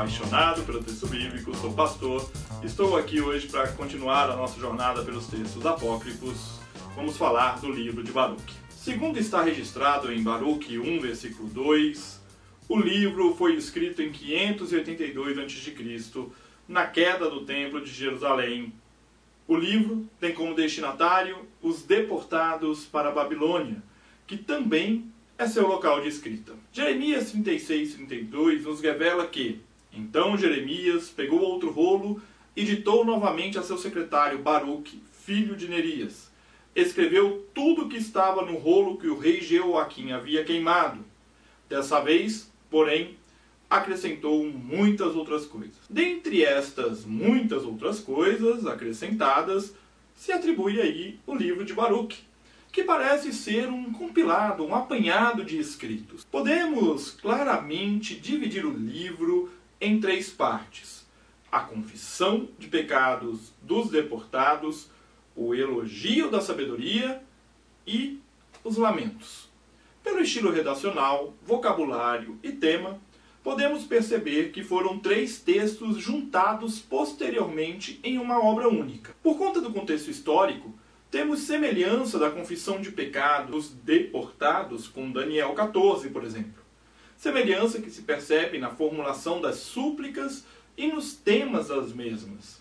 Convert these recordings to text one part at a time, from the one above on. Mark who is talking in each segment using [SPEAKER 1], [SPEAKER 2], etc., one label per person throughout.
[SPEAKER 1] apaixonado pelo texto bíblico, sou pastor. Estou aqui hoje para continuar a nossa jornada pelos textos apócrifos. Vamos falar do livro de Baruque. Segundo está registrado em Baruque 1, versículo 2, o livro foi escrito em 582 a.C., na queda do Templo de Jerusalém. O livro tem como destinatário os deportados para a Babilônia, que também é seu local de escrita. Jeremias 36, 32 nos revela que então Jeremias pegou outro rolo e ditou novamente a seu secretário Baruque, filho de Nerias. Escreveu tudo o que estava no rolo que o rei Jeoaquim havia queimado. Dessa vez, porém, acrescentou muitas outras coisas. Dentre estas muitas outras coisas acrescentadas, se atribui aí o livro de Baruque, que parece ser um compilado, um apanhado de escritos. Podemos claramente dividir o livro em três partes: a confissão de pecados dos deportados, o elogio da sabedoria e os lamentos. Pelo estilo redacional, vocabulário e tema, podemos perceber que foram três textos juntados posteriormente em uma obra única. Por conta do contexto histórico, temos semelhança da confissão de pecados deportados com Daniel 14, por exemplo. Semelhança que se percebe na formulação das súplicas e nos temas das mesmas.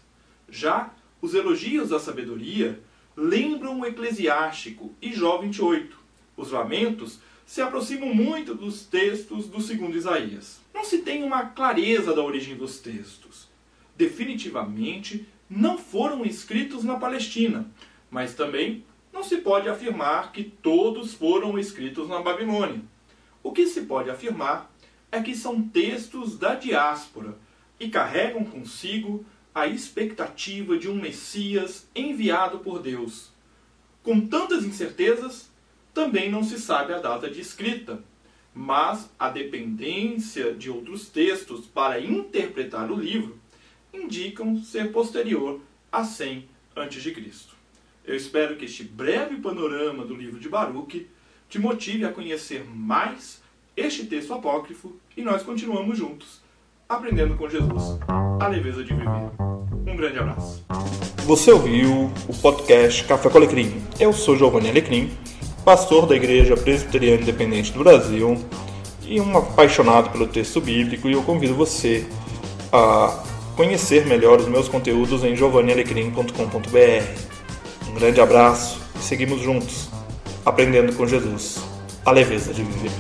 [SPEAKER 1] Já os elogios à sabedoria lembram o Eclesiástico e Jó 28. Os lamentos se aproximam muito dos textos do segundo Isaías. Não se tem uma clareza da origem dos textos. Definitivamente não foram escritos na Palestina, mas também não se pode afirmar que todos foram escritos na Babilônia. O que se pode afirmar é que são textos da diáspora e carregam consigo a expectativa de um Messias enviado por Deus. Com tantas incertezas, também não se sabe a data de escrita, mas a dependência de outros textos para interpretar o livro indicam ser posterior a 100 a.C. Eu espero que este breve panorama do livro de Baruque te motive a conhecer mais este texto apócrifo e nós continuamos juntos, aprendendo com Jesus a leveza de viver. Um grande abraço.
[SPEAKER 2] Você ouviu o podcast Café com Alecrim. Eu sou Giovanni Alecrim, pastor da Igreja Presbiteriana Independente do Brasil e um apaixonado pelo texto bíblico e eu convido você a conhecer melhor os meus conteúdos em giovannialecrim.com.br. Um grande abraço e seguimos juntos, aprendendo com Jesus a leveza de viver.